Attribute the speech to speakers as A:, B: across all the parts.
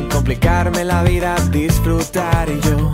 A: sin complicarme la vida, disfrutar yo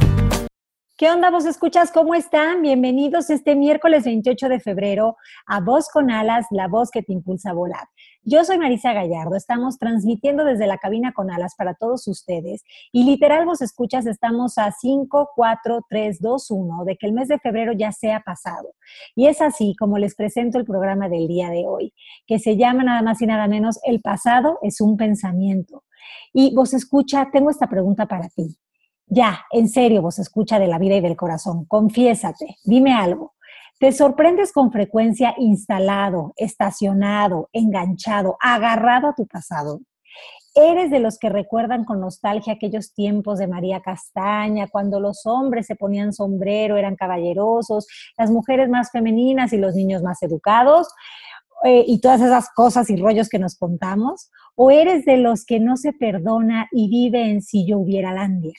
B: ¿Qué onda, vos escuchas? ¿Cómo están? Bienvenidos este miércoles 28 de febrero a Voz con Alas, la voz que te impulsa a volar. Yo soy Marisa Gallardo, estamos transmitiendo desde la cabina con alas para todos ustedes y literal vos escuchas, estamos a 5, 4, 3, 2, 1 de que el mes de febrero ya sea pasado. Y es así como les presento el programa del día de hoy, que se llama nada más y nada menos El pasado es un pensamiento. Y vos escucha, tengo esta pregunta para ti. Ya, en serio, vos escucha de la vida y del corazón, confiésate, dime algo. ¿Te sorprendes con frecuencia instalado, estacionado, enganchado, agarrado a tu pasado? ¿Eres de los que recuerdan con nostalgia aquellos tiempos de María Castaña, cuando los hombres se ponían sombrero, eran caballerosos, las mujeres más femeninas y los niños más educados? Eh, y todas esas cosas y rollos que nos contamos? ¿O eres de los que no se perdona y vive en si yo hubiera Landier?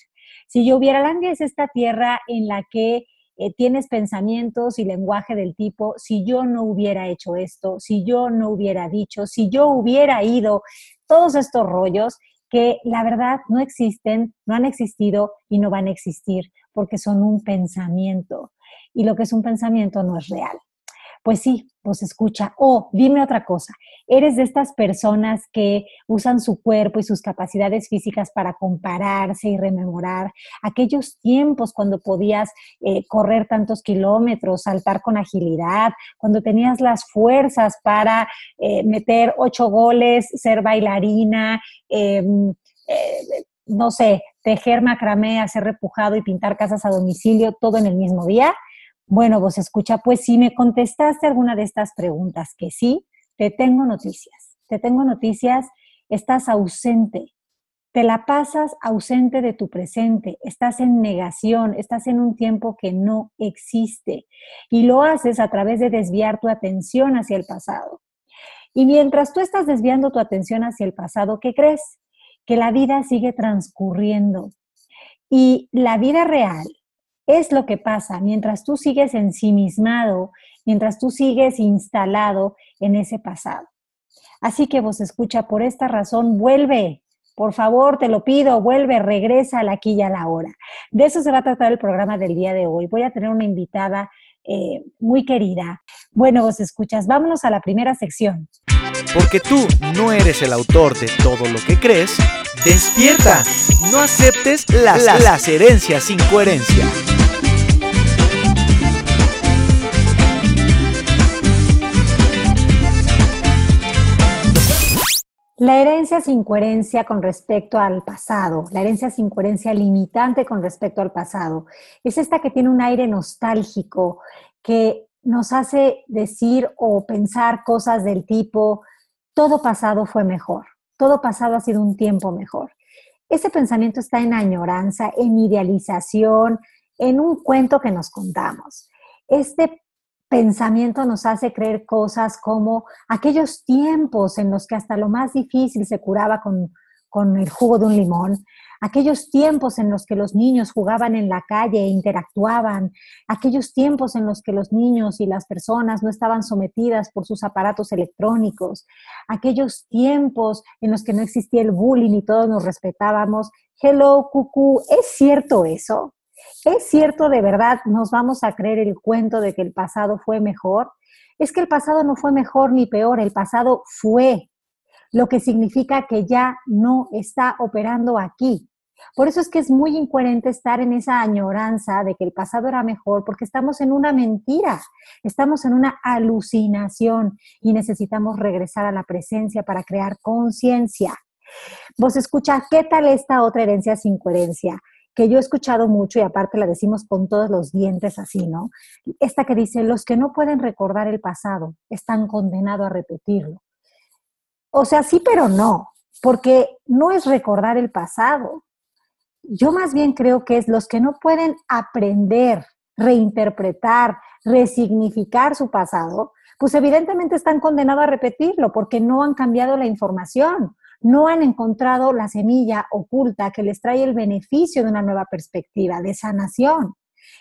B: Si yo hubiera Landia es esta tierra en la que eh, tienes pensamientos y lenguaje del tipo, si yo no hubiera hecho esto, si yo no hubiera dicho, si yo hubiera ido, todos estos rollos que la verdad no existen, no han existido y no van a existir porque son un pensamiento. Y lo que es un pensamiento no es real pues sí, pues escucha. O dime otra cosa, ¿eres de estas personas que usan su cuerpo y sus capacidades físicas para compararse y rememorar aquellos tiempos cuando podías eh, correr tantos kilómetros, saltar con agilidad, cuando tenías las fuerzas para eh, meter ocho goles, ser bailarina? Em, eh, no sé, tejer macramé, hacer repujado y pintar casas a domicilio, todo en el mismo día. Bueno, vos escucha, pues si me contestaste alguna de estas preguntas que sí, te tengo noticias. Te tengo noticias, estás ausente, te la pasas ausente de tu presente, estás en negación, estás en un tiempo que no existe y lo haces a través de desviar tu atención hacia el pasado. Y mientras tú estás desviando tu atención hacia el pasado, ¿qué crees? Que la vida sigue transcurriendo. Y la vida real, es lo que pasa mientras tú sigues ensimismado, mientras tú sigues instalado en ese pasado. Así que vos escucha, por esta razón, vuelve, por favor, te lo pido, vuelve, regresa al aquí y a la hora. De eso se va a tratar el programa del día de hoy. Voy a tener una invitada eh, muy querida. Bueno, vos escuchas, vámonos a la primera sección.
C: Porque tú no eres el autor de todo lo que crees, despierta. No aceptes las, las herencias sin coherencia.
B: La herencia sin coherencia con respecto al pasado, la herencia sin coherencia limitante con respecto al pasado, es esta que tiene un aire nostálgico, que nos hace decir o pensar cosas del tipo, todo pasado fue mejor, todo pasado ha sido un tiempo mejor. Ese pensamiento está en añoranza, en idealización, en un cuento que nos contamos. Este pensamiento nos hace creer cosas como aquellos tiempos en los que hasta lo más difícil se curaba con, el jugo de un limón, aquellos tiempos en los que los niños jugaban en la calle e interactuaban, aquellos tiempos en los que los niños y las personas no estaban sometidas por sus aparatos electrónicos, aquellos tiempos en los que no existía el bullying y todos nos respetábamos. Hello, cucú, ¿es cierto eso? ¿Es cierto de verdad nos vamos a creer el cuento de que el pasado fue mejor? Es que el pasado no fue mejor ni peor, el pasado fue, lo que significa que ya no está operando aquí. Por eso es que es muy incoherente estar en esa añoranza de que el pasado era mejor, porque estamos en una mentira, estamos en una alucinación y necesitamos regresar a la presencia para crear conciencia. Vos escucha, ¿qué tal esta otra herencia sin coherencia? que yo he escuchado mucho y aparte la decimos con todos los dientes así, ¿no? Esta que dice, los que no pueden recordar el pasado están condenados a repetirlo. O sea, sí, pero no, porque no es recordar el pasado. Yo más bien creo que es los que no pueden aprender, reinterpretar, resignificar su pasado, pues evidentemente están condenados a repetirlo porque no han cambiado la información, no han encontrado la semilla oculta que les trae el beneficio de una nueva perspectiva, de sanación.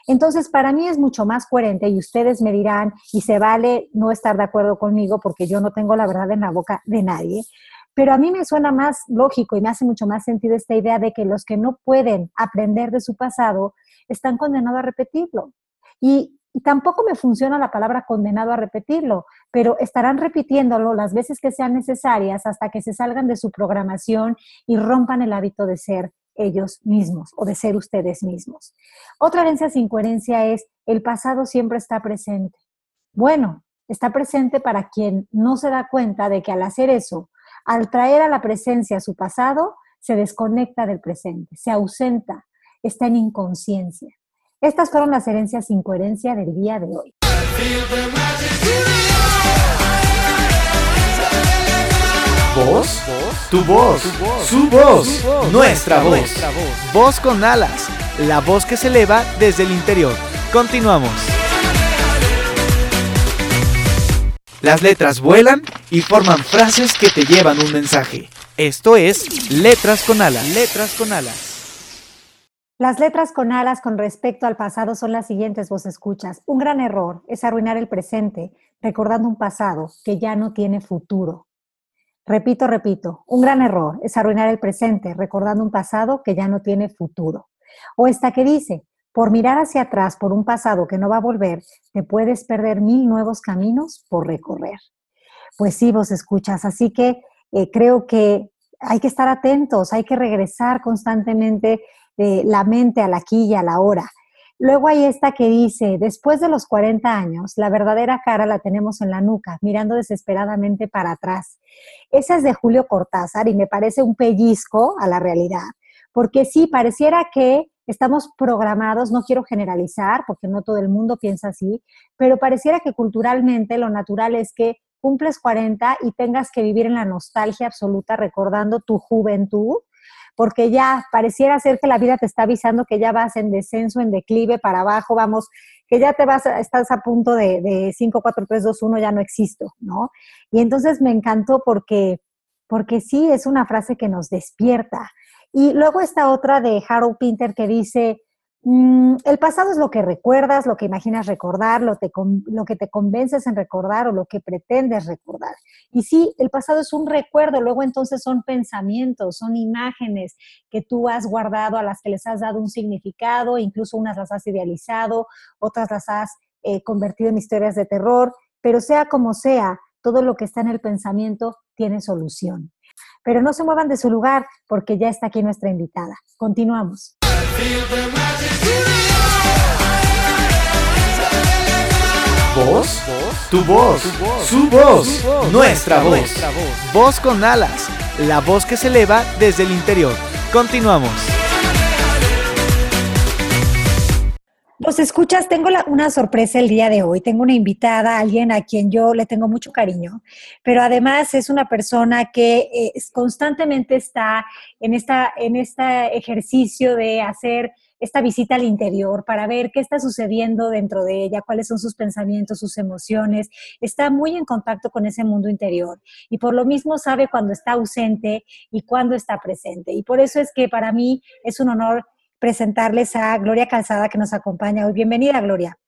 B: Entonces, para mí es mucho más coherente y ustedes me dirán, y se vale no estar de acuerdo conmigo porque yo no tengo la verdad en la boca de nadie, pero a mí me suena más lógico y me hace mucho más sentido esta idea de que los que no pueden aprender de su pasado están condenados a repetirlo. Y, tampoco me funciona la palabra condenado a repetirlo, pero estarán repitiéndolo las veces que sean necesarias hasta que se salgan de su programación y rompan el hábito de ser ellos mismos o de ser ustedes mismos. Otra herencia sin coherencia es el pasado siempre está presente. Bueno, está presente para quien no se da cuenta de que al hacer eso, al traer a la presencia su pasado, se desconecta del presente, se ausenta, está en inconsciencia. Estas fueron las herencias sin coherencia del día de hoy.
C: ¿Vos? Tu voz, su voz, nuestra voz. Voz con alas, la voz que se eleva desde el interior. Continuamos. Las letras vuelan y forman frases que te llevan un mensaje. Esto es Letras con alas. Letras con alas.
B: Las letras con alas con respecto al pasado son las siguientes, vos escuchas. Un gran error es arruinar el presente recordando un pasado que ya no tiene futuro. Repito, repito, un gran error es arruinar el presente recordando un pasado que ya no tiene futuro. O esta que dice, por mirar hacia atrás por un pasado que no va a volver, te puedes perder mil nuevos caminos por recorrer. Pues sí, vos escuchas, así que eh, creo que hay que estar atentos, hay que regresar constantemente eh, la mente a la aquí y a la hora. Luego hay esta que dice, después de los 40 años, la verdadera cara la tenemos en la nuca, mirando desesperadamente para atrás. Esa es de Julio Cortázar y me parece un pellizco a la realidad, porque sí, pareciera que estamos programados, no quiero generalizar, porque no todo el mundo piensa así, pero pareciera que culturalmente lo natural es que cumples 40 y tengas que vivir en la nostalgia absoluta recordando tu juventud porque ya pareciera ser que la vida te está avisando que ya vas en descenso, en declive, para abajo, vamos, que ya te vas, estás a punto de, de 5, 4, 3, 2, 1, ya no existo, ¿no? Y entonces me encantó porque, porque sí, es una frase que nos despierta. Y luego esta otra de Harold Pinter que dice, Mm, el pasado es lo que recuerdas, lo que imaginas recordar, lo, lo, que te convences en recordar o lo que pretendes recordar. Y sí, el pasado es un recuerdo, luego entonces son pensamientos, son imágenes que tú has guardado, a las que les has dado un significado, incluso unas las has idealizado, otras las has eh, convertido en historias de terror, pero sea como sea, todo lo que está en el pensamiento tiene solución. Pero no se muevan de su lugar porque ya está aquí nuestra invitada. Continuamos.
C: Voz, tu voz, su voz, nuestra voz. Voz con alas, la voz que se eleva desde el interior. Continuamos.
B: Vos escuchas, tengo una sorpresa el día de hoy. Tengo una invitada, alguien a quien yo le tengo mucho cariño, pero además es una persona que eh, constantemente está en, esta, en este ejercicio de hacer esta visita al interior para ver qué está sucediendo dentro de ella, cuáles son sus pensamientos, sus emociones. Está muy en contacto con ese mundo interior y por lo mismo sabe cuando está ausente y cuando está presente. Y por eso es que para mí es un honor presentarles a Gloria Calzada que nos acompaña hoy. Bienvenida, Gloria.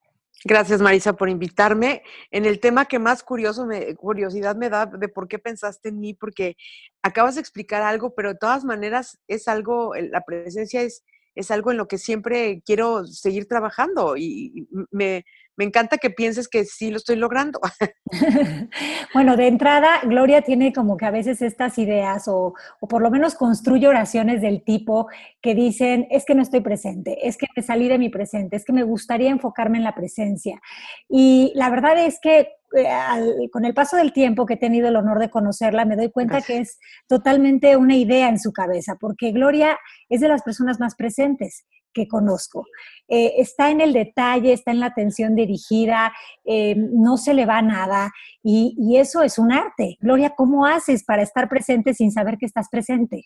D: Gracias, Marisa, por invitarme. En el tema que más curioso me, curiosidad me da de por qué pensaste en mí, porque acabas de explicar algo, pero de todas maneras es algo, la presencia es, es algo en lo que siempre quiero seguir trabajando y me, me encanta que pienses que sí lo estoy logrando.
B: bueno, de entrada, Gloria tiene como que a veces estas ideas o, o, por lo menos construye oraciones del tipo que dicen, es que no estoy presente, es que me salí de mi presente, es que me gustaría enfocarme en la presencia. Y la verdad es que eh, con el paso del tiempo que he tenido el honor de conocerla, me doy cuenta que es totalmente una idea en su cabeza, porque Gloria es de las personas más presentes que conozco. Eh, está en el detalle, está en la atención dirigida, eh, no se le va nada y, eso es un arte. Gloria, ¿cómo haces para estar presente sin saber que estás presente?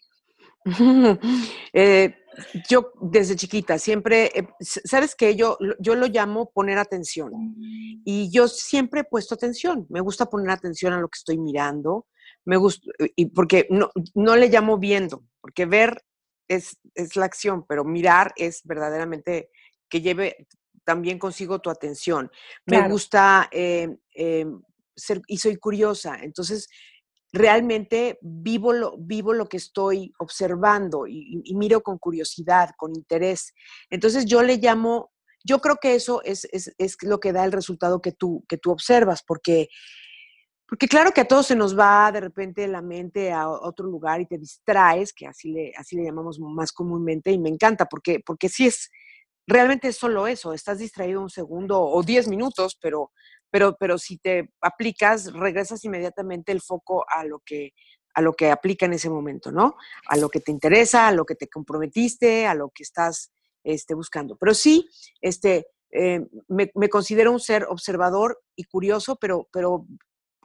D: Eh, yo desde chiquita siempre, eh, ¿sabes qué? Yo, yo lo llamo poner atención. Y yo siempre he puesto atención. Me gusta poner atención a lo que estoy mirando. Me gusta, y porque no, no le llamo viendo, porque ver es, es la acción, pero mirar es verdaderamente que lleve también consigo tu atención. Me gusta eh, ser, y soy curiosa. Entonces, realmente vivo lo, vivo lo que estoy observando y, miro con curiosidad, con interés. Entonces yo le llamo, yo creo que eso es, lo que da el resultado que tú, que tú observas, porque, porque claro que a todos se nos va de repente la mente a otro lugar y te distraes, que así le, así le llamamos más comúnmente, y me encanta, porque, porque sí es, realmente es solo eso, estás distraído un segundo o diez minutos, pero pero, pero si te aplicas, regresas inmediatamente el foco a lo que a lo que aplica en ese momento, ¿no? A lo que te interesa, a lo que te comprometiste, a lo que estás este, buscando. Pero sí, este, eh, me, considero un ser observador y curioso, pero, pero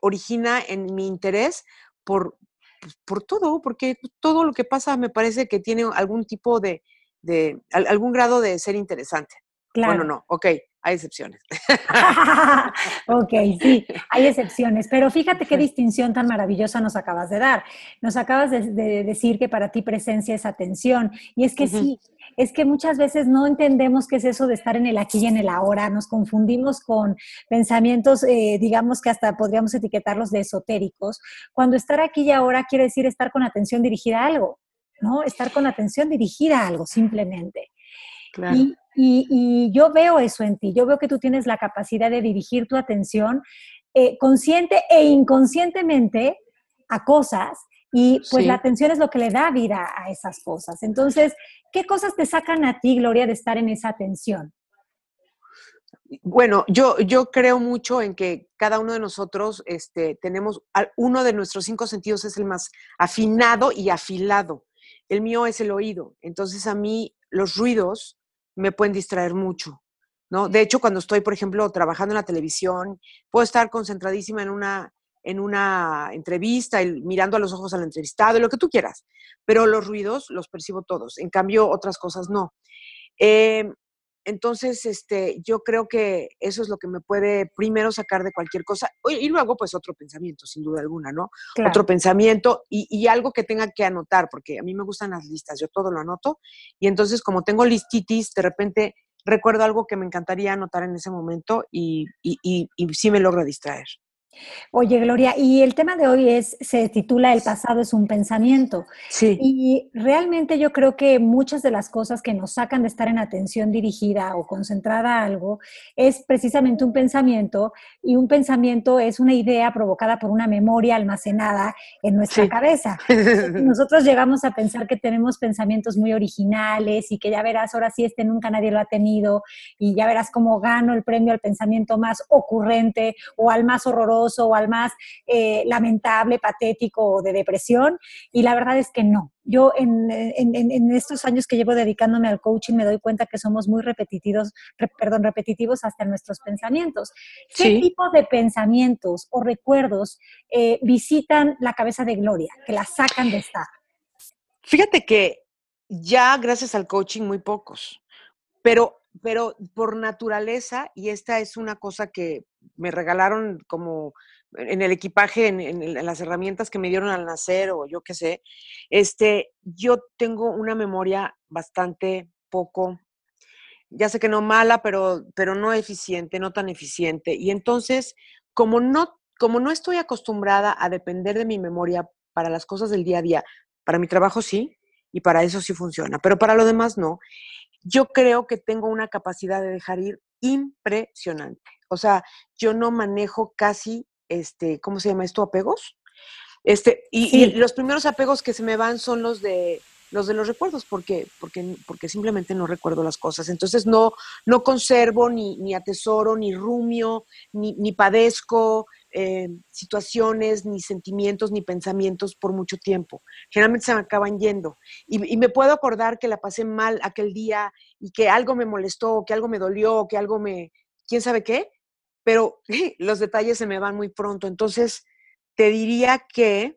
D: origina en mi interés por, pues, por todo, porque todo lo que pasa me parece que tiene algún tipo de, de algún grado de ser interesante. Claro. Bueno, no, ok, hay excepciones.
B: ok, sí, hay excepciones, pero fíjate qué distinción tan maravillosa nos acabas de dar. Nos acabas de, decir que para ti presencia es atención, y es que sí, es que muchas veces no entendemos qué es eso de estar en el aquí y en el ahora, nos confundimos con pensamientos, eh, digamos que hasta podríamos etiquetarlos de esotéricos, cuando estar aquí y ahora quiere decir estar con atención dirigida a algo, ¿no? Estar con atención dirigida a algo, simplemente. Claro. Y, yo veo eso en ti, yo veo que tú tienes la capacidad de dirigir tu atención eh, consciente e inconscientemente a cosas y pues la atención es lo que le da vida a esas cosas. Entonces, ¿qué cosas te sacan a ti, Gloria, de estar en esa atención?
D: Bueno, yo, yo creo mucho en que cada uno de nosotros este, tenemos, uno de nuestros cinco sentidos es el más afinado y afilado. El mío es el oído. Entonces a mí los ruidos me pueden distraer mucho, ¿no? De hecho, cuando estoy, por ejemplo, trabajando en la televisión, puedo estar concentradísima en una, en una entrevista, mirando a los ojos al entrevistado, lo que tú quieras, pero los ruidos los percibo todos, en cambio otras cosas no. Eh, entonces, este, yo creo que eso es lo que me puede primero sacar de cualquier cosa y luego pues otro pensamiento, sin duda alguna, ¿no? Otro pensamiento y, y, algo que tenga que anotar, porque a mí me gustan las listas, yo todo lo anoto y entonces como tengo listitis, de repente recuerdo algo que me encantaría anotar en ese momento y, y, y, y sí me logra distraer.
B: Oye, Gloria, y el tema de hoy es, se titula El pasado es un pensamiento.
D: Sí.
B: Y realmente yo creo que muchas de las cosas que nos sacan de estar en atención dirigida o concentrada a algo es precisamente un pensamiento y un pensamiento es una idea provocada por una memoria almacenada en nuestra cabeza. Nosotros llegamos a pensar que tenemos pensamientos muy originales y que ya verás, ahora sí este nunca nadie lo ha tenido y ya verás cómo gano el premio al pensamiento más ocurrente o al más horroroso o al más eh, lamentable, patético o de depresión. Y la verdad es que no. Yo en, estos años que llevo dedicándome al coaching me doy cuenta que somos muy repetitivos, perdón, repetitivos hasta nuestros pensamientos. ¿Qué tipo de pensamientos o recuerdos eh, visitan la cabeza de Gloria, que la sacan de estar?
D: Fíjate que ya gracias al coaching muy pocos, pero pero por naturaleza, y esta es una cosa que me regalaron como en el equipaje, en, las herramientas que me dieron al nacer o yo qué sé, este, yo tengo una memoria bastante poco, ya sé que no mala, pero, pero no eficiente, no tan eficiente. Y entonces, como no, como no estoy acostumbrada a depender de mi memoria para las cosas del día a día, para mi trabajo sí, y para eso sí funciona, pero para lo demás no yo creo que tengo una capacidad de dejar ir impresionante. O sea, yo no manejo casi, este, ¿cómo se llama esto? Apegos. Este, y, los primeros apegos que se me van son los de los de los recuerdos, porque, porque, porque simplemente no recuerdo las cosas. Entonces no, no conservo, ni, ni atesoro, ni rumio, ni, ni padezco, eh, situaciones, ni sentimientos, ni pensamientos por mucho tiempo. Generalmente se me acaban yendo. Y, me puedo acordar que la pasé mal aquel día y que algo me molestó, que algo me dolió, que algo me... quién sabe qué, pero los detalles se me van muy pronto. Entonces, te diría que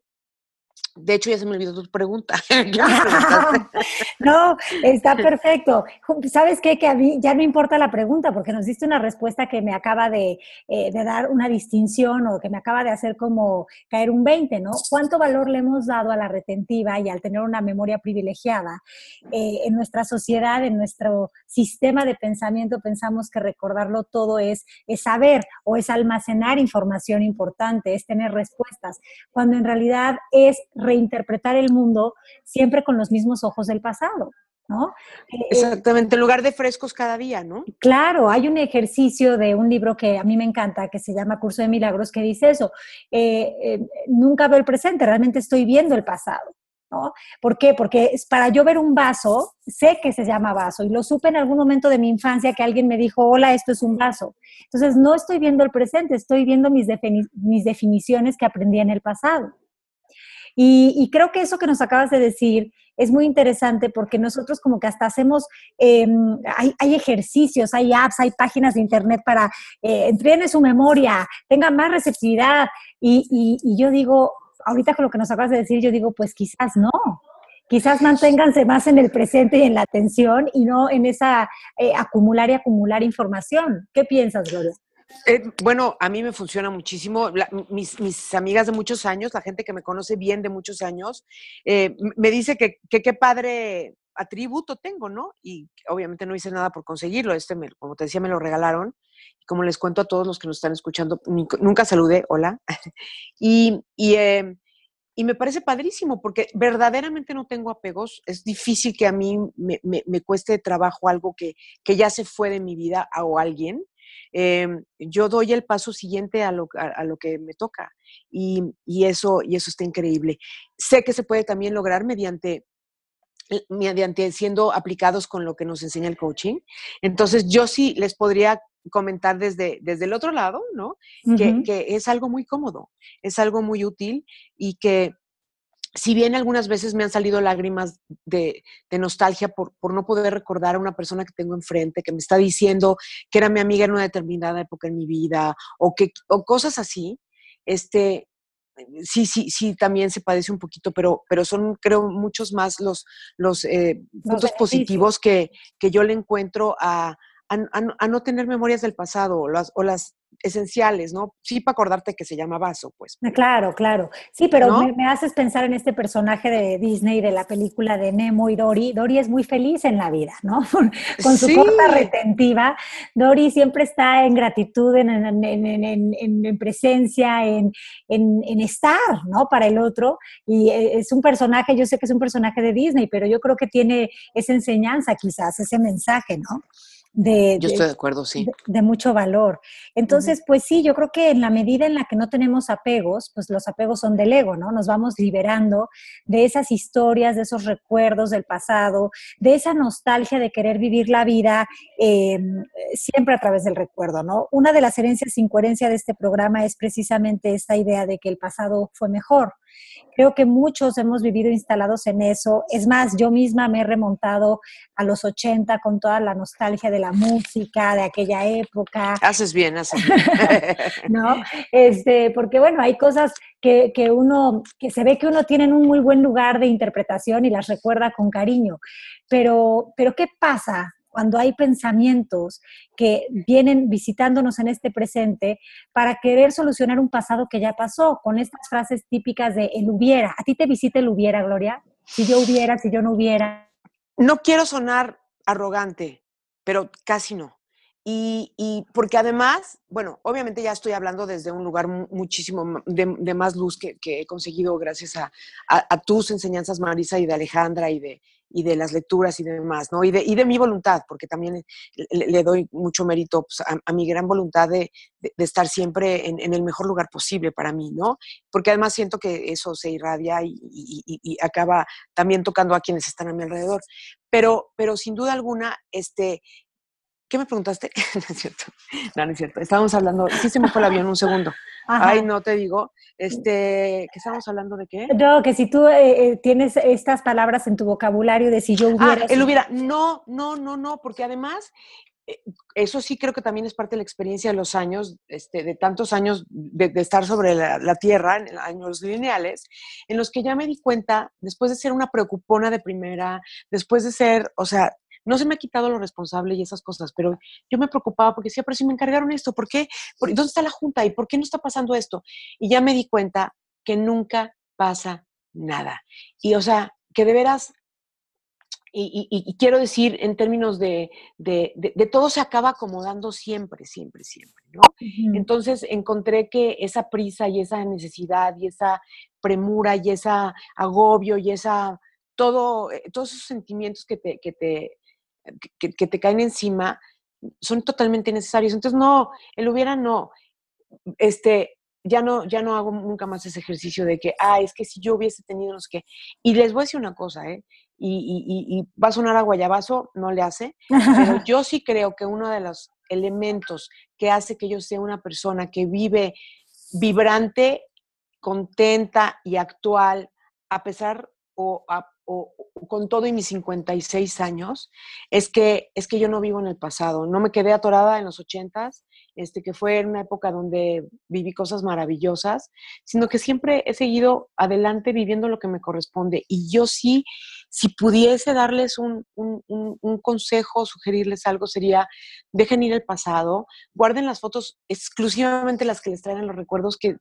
D: De hecho, ya se me olvidó tu pregunta.
B: no, está perfecto. ¿Sabes qué? Que a mí ya no importa la pregunta porque nos diste una respuesta que me acaba de, eh, dar una distinción o que me acaba de hacer como caer un 20, ¿no? ¿Cuánto valor le hemos dado a la retentiva y al tener una memoria privilegiada? Eh, en nuestra sociedad, en nuestro sistema de pensamiento, pensamos que recordarlo todo es, es saber o es almacenar información importante, es tener respuestas, cuando en realidad es reinterpretar el mundo siempre con los mismos ojos del pasado. ¿No?
D: Eh, eh, Exactamente, en lugar de frescos cada día, ¿no?
B: Claro, hay un ejercicio de un libro que a mí me encanta, que se llama Curso de Milagros, que dice eso, eh, nunca veo el presente, realmente estoy viendo el pasado. ¿No? ¿Por qué? Porque para yo ver un vaso, sé que se llama vaso y lo supe en algún momento de mi infancia que alguien me dijo, hola, esto es un vaso. Entonces, no estoy viendo el presente, estoy viendo mis, mis definiciones que aprendí en el pasado. Y, creo que eso que nos acabas de decir es muy interesante porque nosotros como que hasta hacemos, em, hay, ejercicios, hay apps, hay páginas de internet para eh, entrene su memoria, tenga más receptividad. Y, yo digo, ahorita con lo que nos acabas de decir, yo digo, pues quizás no. Quizás manténganse más en el presente y en la atención y no en esa eh, acumular y acumular información. ¿Qué piensas, Gloria?
D: Eh, bueno, a mí me funciona muchísimo. mis, amigas de muchos años, la gente que me conoce bien de muchos años, eh, me dice que qué padre atributo tengo, ¿no? Y obviamente no hice nada por conseguirlo. Este, como te decía, me lo regalaron. Como les cuento a todos los que nos están escuchando, nunca saludé, hola. y, em, y, me parece padrísimo porque verdaderamente no tengo apegos. Es difícil que a mí me, me cueste trabajo algo que, que, ya se fue de mi vida o alguien. Em, yo doy el paso siguiente a lo, a, lo que me toca y, y, eso, y eso está increíble. Sé que se puede también lograr mediante mediante siendo aplicados con lo que nos enseña el coaching. Entonces, yo sí les podría comentar desde, desde el otro lado, ¿no? que, que, es algo muy cómodo, es algo muy útil y que si bien algunas veces me han salido lágrimas de, nostalgia por, no poder recordar a una persona que tengo enfrente, que me está diciendo que era mi amiga en una determinada época en mi vida, o, que, o cosas así, este, sí, sí, sí, también se padece un poquito, pero, pero son, creo, muchos más los, los eh, puntos positivos que, que, yo le encuentro a, a, no tener memorias del pasado o las, o las esenciales, ¿no? Sí, para acordarte que se llama vaso, pues.
B: Ah, claro, claro. Sí, pero me, haces pensar en este personaje de Disney de la película de Nemo y Dory. Dory es muy feliz en la vida, ¿no? Con su corta retentiva. Dory siempre está en gratitud, en, en, presencia, en, estar, ¿no? Para el otro. Y eh, es un personaje, yo sé que es un personaje de Disney, pero yo creo que tiene esa enseñanza quizás, ese mensaje, ¿no?
D: De, yo estoy de acuerdo, sí.
B: De, mucho valor. Entonces, pues sí, yo creo que en la medida en la que no tenemos apegos, pues los apegos son del ego, ¿no? Nos vamos liberando de esas historias, de esos recuerdos del pasado, de esa nostalgia de querer vivir la vida em, siempre a través del recuerdo, ¿no? Una de las herencias sin coherencia de este programa es precisamente esta idea de que el pasado fue mejor. Creo que muchos hemos vivido instalados en eso. Es más, yo misma me he remontado a los 80 con toda la nostalgia de la música, de aquella época.
D: Haces bien, haces bien.
B: ¿No? Este, porque bueno, hay cosas que, que, uno, que se ve que uno tiene en un muy buen lugar de interpretación y las recuerda con cariño. Pero, pero ¿qué pasa cuando hay pensamientos que vienen visitándonos en este presente para querer solucionar un pasado que ya pasó, con estas frases típicas de el hubiera. ¿A ti te visita el hubiera, Gloria? Si yo hubiera, si yo no hubiera.
D: No quiero sonar arrogante, pero casi no. Y, porque además, bueno, obviamente ya estoy hablando desde un lugar muchísimo de, más luz que, he conseguido gracias a, tus enseñanzas, Marisa, y de Alejandra, y de, y de las lecturas y demás, ¿no? Y de, y de mi voluntad, porque también le, doy mucho mérito pues, a, mi gran voluntad de, estar siempre en, el mejor lugar posible para mí, ¿no? Porque además siento que eso se irradia y, y, acaba también tocando a quienes están a mi alrededor. Pero, pero sin duda alguna, este, ¿Qué me preguntaste? no es cierto. No, no es cierto. Estábamos hablando, sí se me fue el avión un segundo. Ay, no te digo. Este, ¿qué estábamos hablando de qué?
B: No, que si tú eh, eh, tienes estas palabras en tu vocabulario de si yo
D: hubiera. Ah, él hubiera. No, no, no, no, porque además eh, eso sí creo que también es parte de la experiencia de los años, este, de tantos años de, estar sobre la, Tierra, en años lineales, en los que ya me di cuenta, después de ser una preocupona de primera, después de ser, o sea, no se me ha quitado lo responsable y esas cosas, pero yo me preocupaba porque decía, pero si me encargaron esto, ¿por qué? ¿Dónde está la junta? ¿Y por qué no está pasando esto? Y ya me di cuenta que nunca pasa nada. Y o sea, que de veras y, quiero decir en términos de, de, todo se acaba acomodando siempre, siempre, siempre, ¿no? Entonces encontré que esa prisa y esa necesidad y esa premura y ese agobio y esa, todo, eh, todos esos sentimientos que te, que te, que, te caen encima son totalmente necesarios. Entonces, no, el hubiera no. Este, ya no, ya no hago nunca más ese ejercicio de que, ah, es que si yo hubiese tenido los que... Y les voy a decir una cosa, ¿eh? y, va a sonar a guayabazo, no le hace, pero yo sí creo que uno de los elementos que hace que yo sea una persona que vive vibrante, contenta y actual, a pesar o, con todo y mis 56 años, es que, es que yo no vivo en el pasado, no me quedé atorada en los 80s, este, que fue una época donde viví cosas maravillosas, sino que siempre he seguido adelante viviendo lo que me corresponde. Y yo sí si pudiese darles un, consejo, sugerirles algo, sería, dejen ir el pasado, guarden las fotos exclusivamente las que les traen los recuerdos que,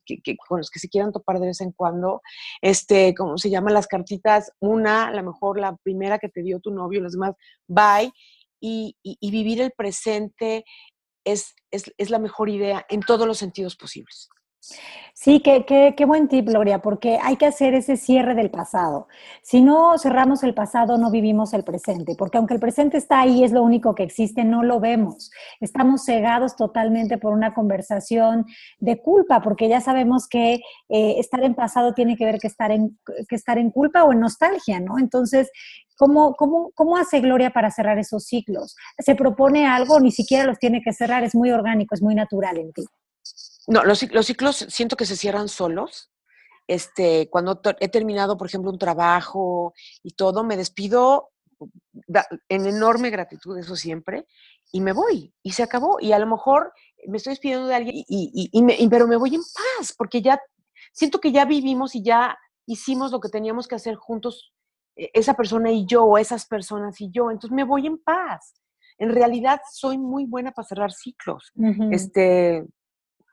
D: con los que se quieran topar de vez en cuando, este, ¿cómo se llama? Las cartitas, una, a lo mejor la primera que te dio tu novio, las demás, bye, y, vivir el presente es, es la mejor idea en todos los sentidos posibles.
B: Sí, qué, qué, qué, buen tip, Gloria, porque hay que hacer ese cierre del pasado. Si no cerramos el pasado, no vivimos el presente, porque aunque el presente está ahí, es lo único que existe, no lo vemos. Estamos cegados totalmente por una conversación de culpa, porque ya sabemos que eh, estar en pasado tiene que ver que estar en, que estar en culpa o en nostalgia, ¿no? Entonces, ¿Cómo, cómo, ¿Cómo hace Gloria para cerrar esos ciclos? ¿Se propone algo? Ni siquiera los tiene que cerrar, es muy orgánico, es muy natural en ti.
D: No, los, ciclos siento que se cierran solos. Este, cuando he terminado, por ejemplo, un trabajo y todo, me despido en enorme gratitud, eso siempre, y me voy, y se acabó. Y a lo mejor me estoy despidiendo de alguien, y, y, pero me voy en paz, porque ya siento que ya vivimos y ya hicimos lo que teníamos que hacer juntos, e, esa persona y yo, o esas personas y yo, entonces me voy en paz. En realidad soy muy buena para cerrar ciclos. Este,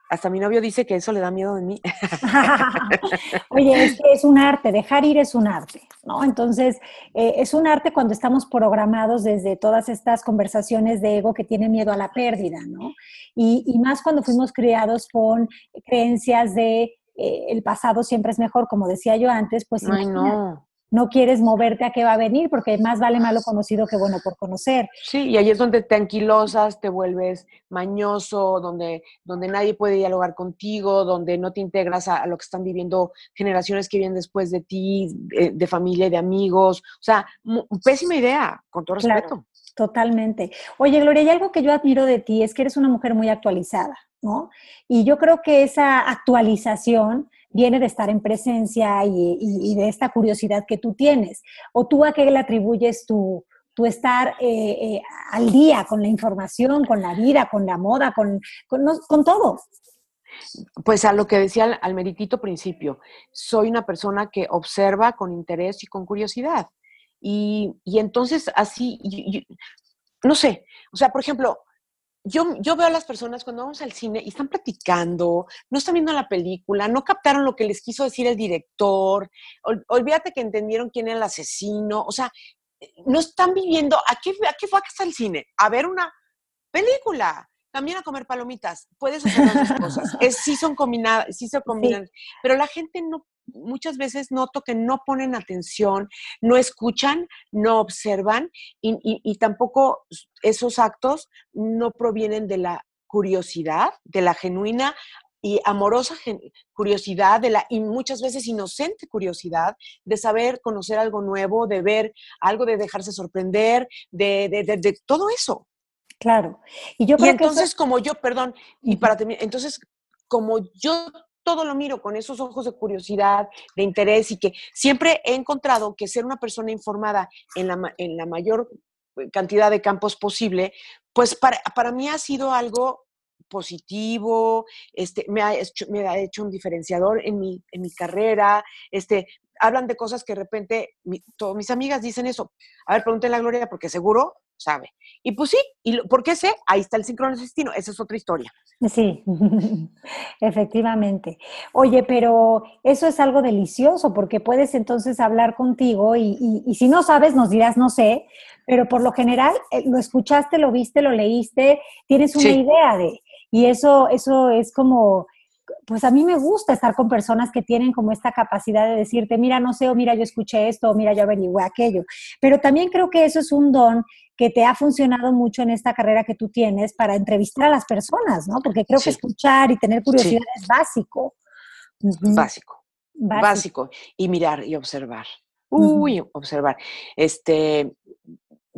D: hasta mi novio dice que eso le da miedo de mí.
B: Oye, es que es un arte, dejar ir es un arte, ¿no? Entonces, eh, es un arte cuando estamos programados desde todas estas conversaciones de ego que tienen miedo a la pérdida, ¿no? Y, más cuando fuimos criados con creencias de eh, el pasado siempre es mejor, como decía yo antes, pues
D: Ay, no
B: no quieres moverte a qué va a venir, porque más vale malo conocido que bueno por conocer.
D: Sí, y ahí es donde te anquilosas, te vuelves mañoso, donde, donde nadie puede dialogar contigo, donde no te integras a, lo que están viviendo generaciones que vienen después de ti, de, familia y de amigos. O sea, pésima idea, con todo respeto.
B: Totalmente. Oye, Gloria, y algo que yo admiro de ti es que eres una mujer muy actualizada, ¿no? Y yo creo que esa actualización viene de estar en presencia y, de esta curiosidad que tú tienes. ¿O tú a qué le atribuyes tu, tu estar eh, eh, al día con la información, con la vida, con la moda, con, con, todo?
D: Pues a lo que decía al, meritito principio, soy una persona que observa con interés y con curiosidad. Y, entonces así, no sé, o sea, por ejemplo, yo, veo a las personas cuando vamos al cine y están platicando, no están viendo la película, no captaron lo que les quiso decir el director, olvídate que entendieron quién era el asesino, o sea, no están viviendo, ¿a qué, a qué fue a está el cine? A ver una película, también a comer palomitas, puedes hacer las dos cosas, es, sí son combinadas, sí se combinan, pero la gente no muchas veces noto que no ponen atención, no escuchan, no observan y, tampoco esos actos no provienen de la curiosidad, de la genuina y amorosa curiosidad, de la y muchas veces inocente curiosidad de saber conocer algo nuevo, de ver algo, de dejarse sorprender, de, todo eso.
B: Claro.
D: Y yo creo entonces, como yo, perdón, y para terminar, entonces, como yo todo lo miro con esos ojos de curiosidad, de interés y que siempre he encontrado que ser una persona informada en la, en la mayor cantidad de campos posible, pues para, para mí ha sido algo positivo, este, me, ha hecho, me ha hecho un diferenciador en mi, en mi carrera, este, hablan de cosas que de repente, todas mis amigas dicen eso. A ver, pregúntenle a Gloria porque seguro sabe. Y pues sí, ¿y por qué sé? Ahí está el sincrono-destino, esa es otra historia.
B: Sí, efectivamente. Oye, pero eso es algo delicioso porque puedes entonces hablar contigo y, y, si no sabes nos dirás no sé, pero por lo general eh, lo escuchaste, lo viste, lo leíste, tienes una idea de, y eso, eso es como pues a mí me gusta estar con personas que tienen como esta capacidad de decirte, mira, no sé, o mira, yo escuché esto, o mira, yo averigüé aquello. Pero también creo que eso es un don que te ha funcionado mucho en esta carrera que tú tienes para entrevistar a las personas, ¿no? Porque creo que escuchar y tener curiosidad es básico.
D: básico. básico. Y mirar y observar. Uy, observar. Este,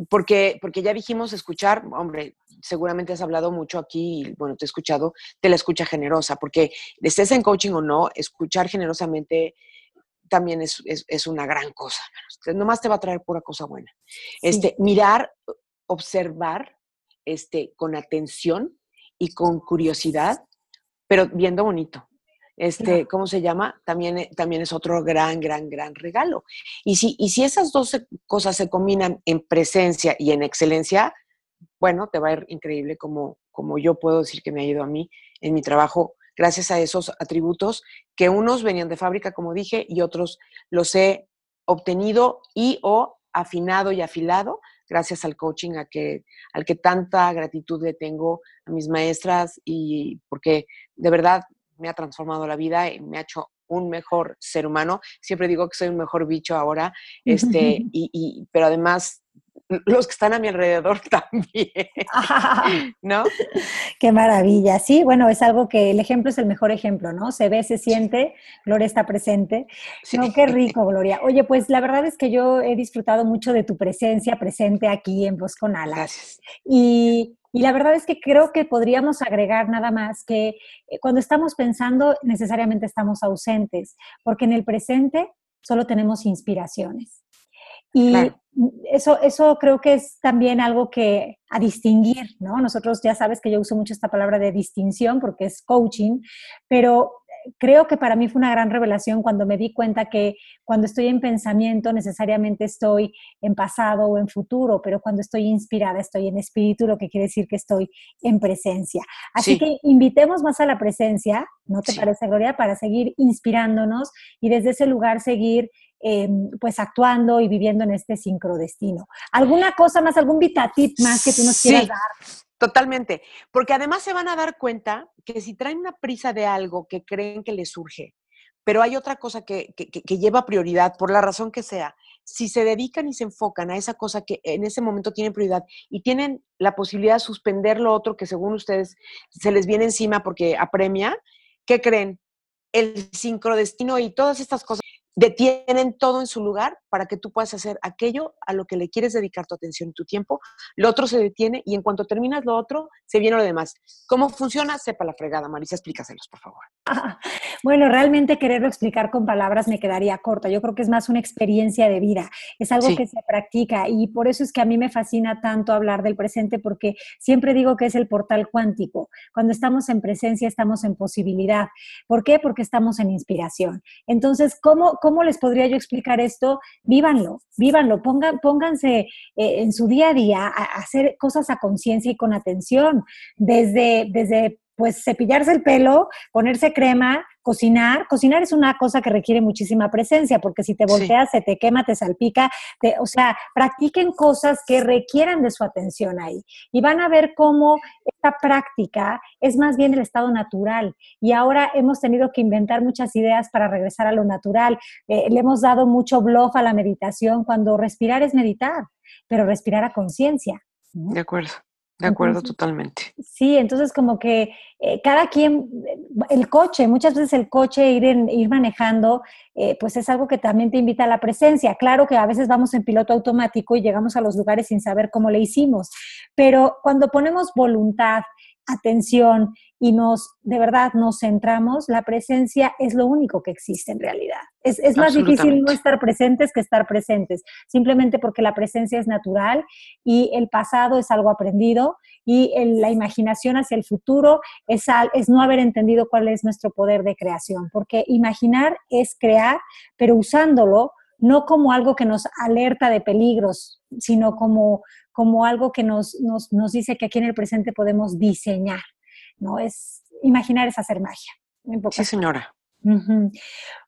D: porque, porque ya dijimos escuchar, hombre, seguramente has hablado mucho aquí, y bueno, te he escuchado, de la escucha generosa, porque estés en coaching o no, escuchar generosamente también es, es, una gran cosa. Nomás te va a traer pura cosa buena. Este, mirar, observar este, con atención y con curiosidad, pero viendo bonito. Este, ¿cómo se llama? También, eh, también es otro gran, gran, gran regalo. Y si, y si esas dos cosas se combinan en presencia y en excelencia, bueno, te va a ir increíble como, como yo puedo decir que me ha ido a mí en mi trabajo gracias a esos atributos que unos venían de fábrica, como dije, y otros los he obtenido y o afinado y afilado gracias al coaching a que, al que tanta gratitud le tengo a mis maestras y porque de verdad me ha transformado la vida y me ha hecho un mejor ser humano. Siempre digo que soy un mejor bicho ahora, este, y, y, pero además los que están a mi alrededor también, ¿no?
B: Qué maravilla, sí, bueno, es algo que el ejemplo es el mejor ejemplo, ¿no? Se ve, se siente, Gloria está presente. No, qué rico, Gloria. Oye, pues la verdad es que yo he disfrutado mucho de tu presencia presente aquí en Voz con Alas. Gracias. Y, y la verdad es que creo que podríamos agregar nada más que eh, cuando estamos pensando necesariamente estamos ausentes, porque en el presente solo tenemos inspiraciones. Y eso, eso creo que es también algo que a distinguir, ¿no? Nosotros ya sabes que yo uso mucho esta palabra de distinción porque es coaching, pero creo que para mí fue una gran revelación cuando me di cuenta que cuando estoy en pensamiento necesariamente estoy en pasado o en futuro, pero cuando estoy inspirada estoy en espíritu, lo que quiere decir que estoy en presencia. Así que invitemos más a la presencia, ¿no te parece, Gloria? Para seguir inspirándonos y desde ese lugar seguir Em, pues actuando y viviendo en este sincrodestino. ¿Alguna cosa más, algún vitatip más que tú nos quieras dar?
D: Totalmente, porque además se van a dar cuenta que si traen una prisa de algo que creen que les surge, pero hay otra cosa que, que, lleva prioridad, por la razón que sea, si se dedican y se enfocan a esa cosa que en ese momento tienen prioridad y tienen la posibilidad de suspender lo otro que según ustedes se les viene encima porque apremia, ¿qué creen? El sincrodestino y todas estas cosas detienen todo en su lugar para que tú puedas hacer aquello a lo que le quieres dedicar tu atención y tu tiempo. Lo otro se detiene y en cuanto terminas lo otro, se viene lo demás. ¿Cómo funciona? Sepa la fregada. Marisa, explícaselos, por favor.
B: bueno, realmente quererlo explicar con palabras me quedaría corta. Yo creo que es más una experiencia de vida. Es algo que se practica y por eso es que a mí me fascina tanto hablar del presente porque siempre digo que es el portal cuántico. Cuando estamos en presencia, estamos en posibilidad. ¿Por qué? Porque estamos en inspiración. Entonces, ¿cómo ¿cómo les podría yo explicar esto? Vívanlo, vívanlo, pongan, pónganse eh, en su día a día a, a hacer cosas a conciencia y con atención, desde, desde pues cepillarse el pelo, ponerse crema, cocinar. Cocinar es una cosa que requiere muchísima presencia, porque si te volteas, se te quema, te salpica. o sea, practiquen cosas que requieran de su atención ahí. Y van a ver cómo esta práctica es más bien el estado natural. Y ahora hemos tenido que inventar muchas ideas para regresar a lo natural. Eh, le hemos dado mucho bluff a la meditación cuando respirar es meditar, pero respirar a conciencia.
D: De acuerdo. De acuerdo, totalmente.
B: Sí, entonces como que eh, cada quien, el coche, muchas veces el coche, ir, ir manejando, eh, pues es algo que también te invita a la presencia. Claro que a veces vamos en piloto automático y llegamos a los lugares sin saber cómo le hicimos, pero cuando ponemos voluntad, atención y nos, de verdad, nos centramos, la presencia es lo único que existe en realidad. Es, es más difícil no estar presentes que estar presentes, simplemente porque la presencia es natural y el pasado es algo aprendido y la imaginación hacia el futuro es, es no haber entendido cuál es nuestro poder de creación, porque imaginar es crear, pero usándolo no como algo que nos alerta de peligros, sino como, como algo que nos, nos, nos dice que aquí en el presente podemos diseñar, ¿no? Es imaginar es hacer magia.
D: Sí, señora.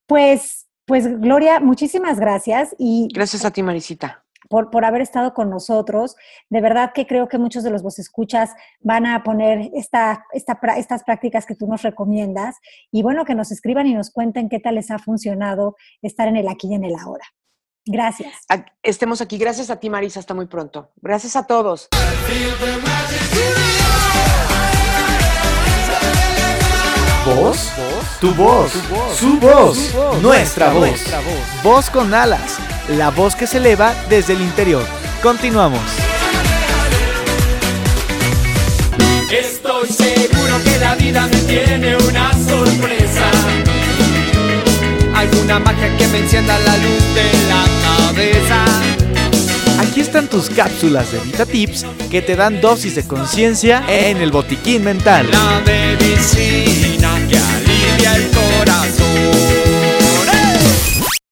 B: Pues, pues, Gloria, muchísimas gracias. Y,
D: gracias a ti, Marisita.
B: Por, por, haber estado con nosotros. De verdad que creo que muchos de los vos escuchas van a poner esta, esta, estas prácticas que tú nos recomiendas y bueno, que nos escriban y nos cuenten qué tal les ha funcionado estar en el aquí y en el ahora. Gracias.
D: Estemos aquí. Gracias a ti, Marisa. Hasta muy pronto. Gracias a todos.
C: ¿Voz? Tu voz, su voz, nuestra voz. Voz con alas, la voz que se eleva desde el interior. Continuamos.
E: Estoy seguro que la vida me tiene una sorpresa alguna magia que me encienda la luz de la cabeza.
C: Aquí están tus cápsulas de Vita Tips que te dan dosis de conciencia en el botiquín mental.
E: La medicina que alivia el corazón.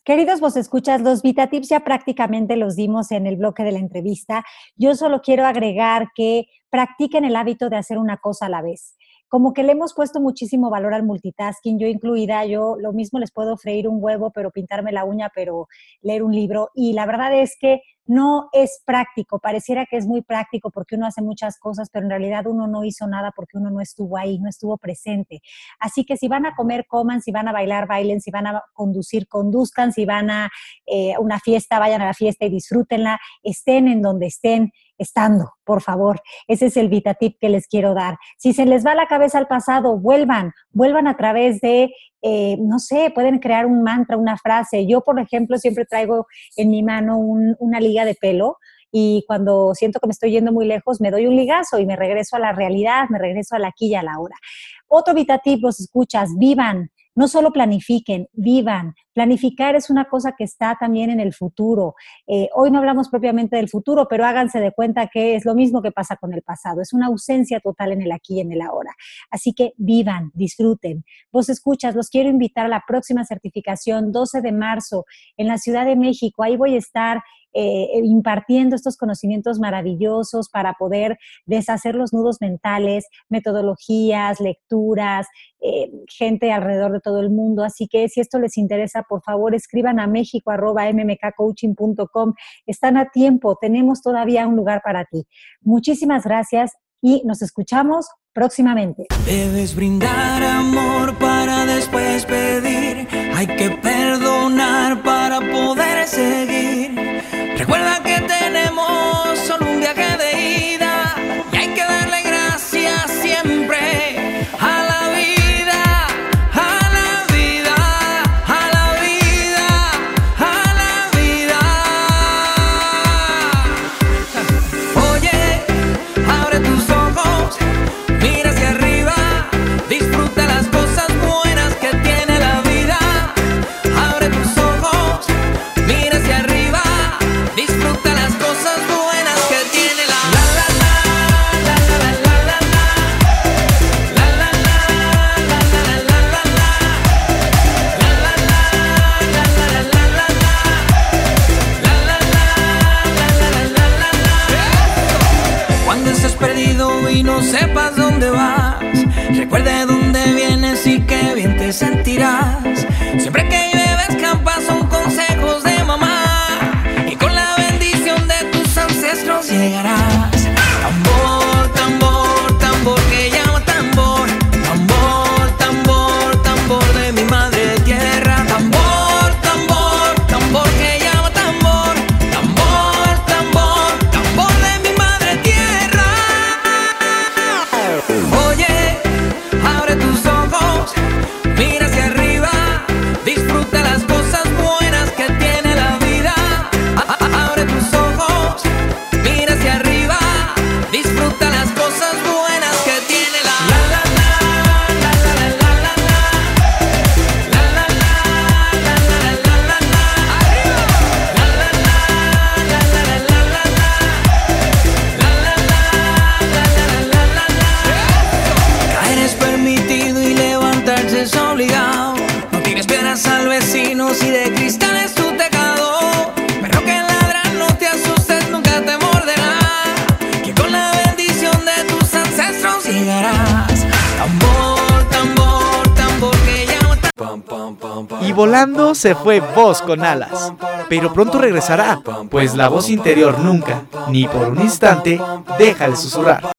B: Queridos vos escuchas, los Vita Tips ya prácticamente los dimos en el bloque de la entrevista. Yo solo quiero agregar que practiquen el hábito de hacer una cosa a la vez como que le hemos puesto muchísimo valor al multitasking, yo incluida, yo lo mismo les puedo freír un huevo, pero pintarme la uña, pero leer un libro. Y la verdad es que no es práctico, pareciera que es muy práctico porque uno hace muchas cosas, pero en realidad uno no hizo nada porque uno no estuvo ahí, no estuvo presente. Así que si van a comer, coman, si van a bailar, bailen, si van a conducir, conduzcan, si van a eh, una fiesta, vayan a la fiesta y disfrútenla, estén en donde estén estando, por favor. Ese es el VitaTip que les quiero dar. Si se les va la cabeza al pasado, vuelvan, vuelvan a través de, eh, no sé, pueden crear un mantra, una frase. Yo, por ejemplo, siempre traigo en mi mano una liga de pelo y cuando siento que me estoy yendo muy lejos, me doy un ligazo y me regreso a la realidad, me regreso a la aquí y a la hora. Otro VitaTip, los escuchas, vivan, no solo planifiquen, vivan. Planificar es una cosa que está también en el futuro. Eh, hoy no hablamos propiamente del futuro, pero háganse de cuenta que es lo mismo que pasa con el pasado. Es una ausencia total en el aquí y en el ahora. Así que vivan, disfruten. Vos escuchas, los quiero invitar a la próxima certificación, 12 de marzo, en la Ciudad de México. Ahí voy a estar eh, impartiendo estos conocimientos maravillosos para poder deshacer los nudos mentales, metodologías, lecturas, eh, gente alrededor de todo el mundo. Así que si esto les interesa, por favor, escriban a mexico.mmkcoaching.com. Están a tiempo, tenemos todavía un lugar para ti. Muchísimas gracias y nos escuchamos próximamente.
A: Debes brindar amor para después pedir. Hay que perdonar para poder seguir.
C: Se fue voz con alas. Pero pronto regresará, pues la voz interior nunca, ni por un instante, deja de susurrar.